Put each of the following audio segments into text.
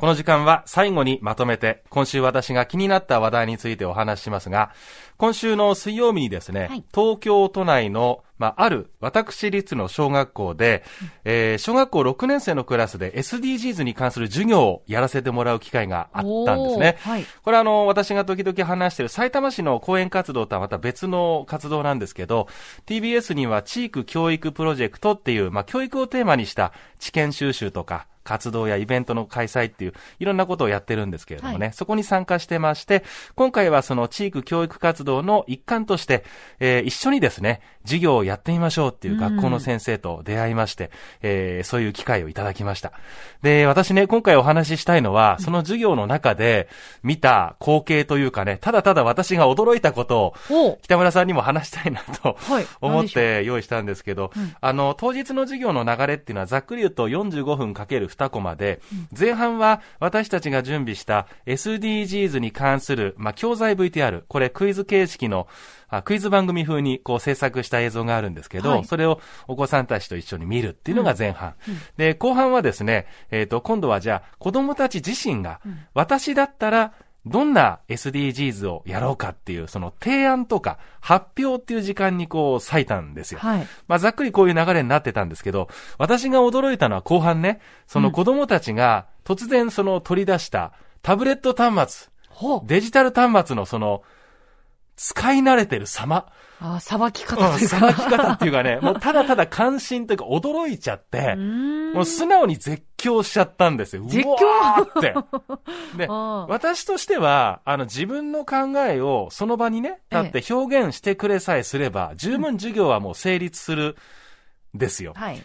この時間は最後にまとめて、今週私が気になった話題についてお話ししますが、今週の水曜日にですね、はい、東京都内の、まあ、ある私立の小学校で、うん、えー、小学校6年生のクラスで SDGs に関する授業をやらせてもらう機会があったんですね。はい、これはあの、私が時々話している埼玉市の講演活動とはまた別の活動なんですけど、TBS には地域教育プロジェクトっていう、まあ、教育をテーマにした知見収集とか、活動やイベントの開催っていう、いろんなことをやってるんですけれどもね、はい、そこに参加してまして、今回はその地域教育活動の一環として、えー、一緒にですね、授業をやってみましょうっていう学校の先生と出会いまして、うん、えー、そういう機会をいただきました。で、私ね、今回お話ししたいのは、その授業の中で見た光景というかね、ただただ私が驚いたことを、北村さんにも話したいなと、はい、思って用意したんですけど、うん、あの、当日の授業の流れっていうのはざっくり言うと45分かける2コマで、前半は私たちが準備した SDGs に関する、まあ、教材 VTR、これクイズ形式のクイズ番組風にこう制作した映像があるんですけど、はい、それをお子さんたちと一緒に見るっていうのが前半。うん。うん、で、後半はですね、えっ、ー、と、今度はじゃあ子供たち自身が、私だったらどんな SDGs をやろうかっていう、その提案とか発表っていう時間にこう割いたんですよ。はい。まあざっくりこういう流れになってたんですけど、私が驚いたのは後半ね、その子供たちが突然その取り出したタブレット端末、うん、デジタル端末のその使い慣れてる様。ああ、さばき方というか。さばき方っていうかね、もうただただ関心というか驚いちゃって、もう素直に絶叫しちゃったんですよ。絶叫って。で、私としては、あの自分の考えをその場にね、立って表現してくれさえすれば、十分授業はもう成立するんですよ。はい。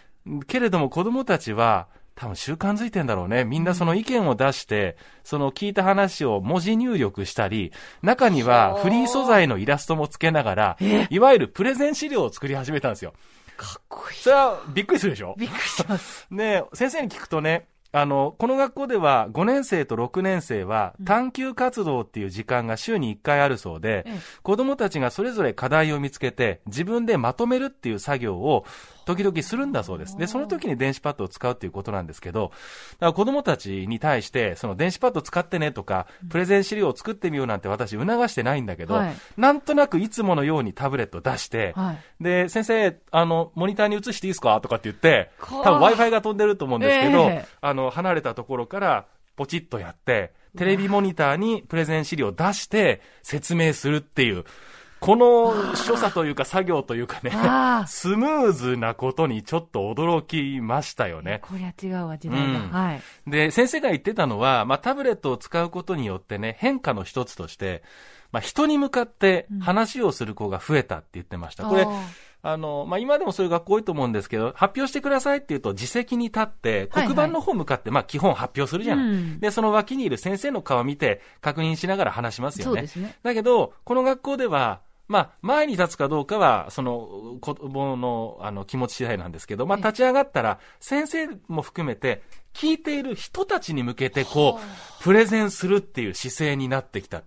けれども子供たちは、多分習慣づいてんだろうね。みんなその意見を出して、その聞いた話を文字入力したり、中にはフリー素材のイラストもつけながら、いわゆるプレゼン資料を作り始めたんですよ。かっこいい。それはびっくりするでしょ？びっくりします。ね先生に聞くとね、あの、この学校では5年生と6年生は探究活動っていう時間が週に1回あるそうで、うん、子供たちがそれぞれ課題を見つけて自分でまとめるっていう作業を時々するんだそうです。で、その時に電子パッドを使うっていうことなんですけど、だから子供たちに対して、その電子パッド使ってねとか、プレゼン資料を作ってみようなんて私促してないんだけど、はい、なんとなくいつものようにタブレット出して、はい、で、先生、あの、モニターに映していいですかとかって言って、多分 Wi-Fi が飛んでると思うんですけど、えー、あの、離れたところからポチッとやって、テレビモニターにプレゼン資料を出して説明するっていう、この所作というか作業というかね、スムーズなことにちょっと驚きましたよね。こりゃ違うわ、時代が、うん、はい。で、先生が言ってたのは、まあ、タブレットを使うことによってね、変化の一つとして、まあ、人に向かって話をする子が増えたって言ってました。これ、あの、まあ、今でもそういう学校多いと思うんですけど、発表してくださいって言うと、自責に立って、黒板の方向かって、まあ、基本発表するじゃない、うん、で、その脇にいる先生の顔を見て、確認しながら話しますよね。そうですね。だけど、この学校では、まあ、前に立つかどうかは、その、子供の、あの、気持ち次第なんですけど、まあ、立ち上がったら、先生も含めて、聞いている人たちに向けて、こう、プレゼンするっていう姿勢になってきた。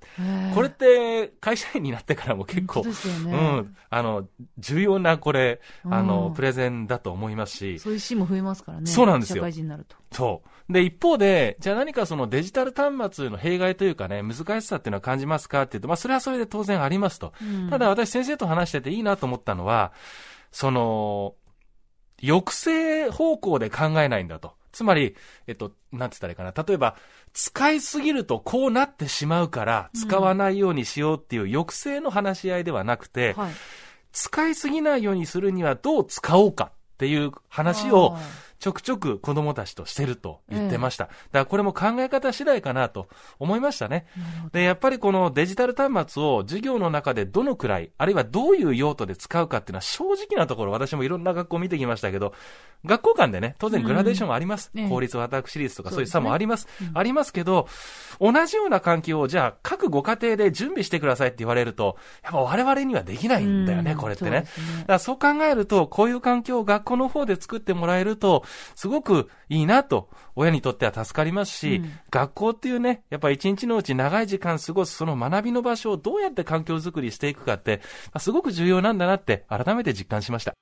これって、会社員になってからも結構、ね、うん、あの、重要な、これ、あの、プレゼンだと思いますし。そういうシーンも増えますからね。そうなんですよ。社会人になると。そう。で、一方で、じゃあ何かそのデジタル端末の弊害というかね、難しさっていうのは感じますかっていうと、まあそれはそれで当然ありますと。うん、ただ私先生と話してていいなと思ったのは、その、抑制方向で考えないんだと。つまり、えっと、なんて言ったらいいかな。例えば、使いすぎるとこうなってしまうから、使わないようにしようっていう抑制の話し合いではなくて、はい、使いすぎないようにするにはどう使おうかっていう話を、ちょくちょく子供たちとしてると言ってました。だからこれも考え方次第かなと思いましたね。で、やっぱりこのデジタル端末を授業の中でどのくらい、あるいはどういう用途で使うかっていうのは正直なところ私もいろんな学校を見てきましたけど、学校間でね、当然グラデーションはあります。うん、公立私立とかそういう差もあります。すねうん、ありますけど、同じような環境をじゃあ各ご家庭で準備してくださいって言われると、やっぱ我々にはできないんだよね、うん、これってね。ねだからそう考えると、こういう環境を学校の方で作ってもらえると、すごくいいなと、親にとっては助かりますし、うん、学校っていうね、やっぱ一日のうち長い時間過ごすその学びの場所をどうやって環境づくりしていくかって、すごく重要なんだなって改めて実感しました。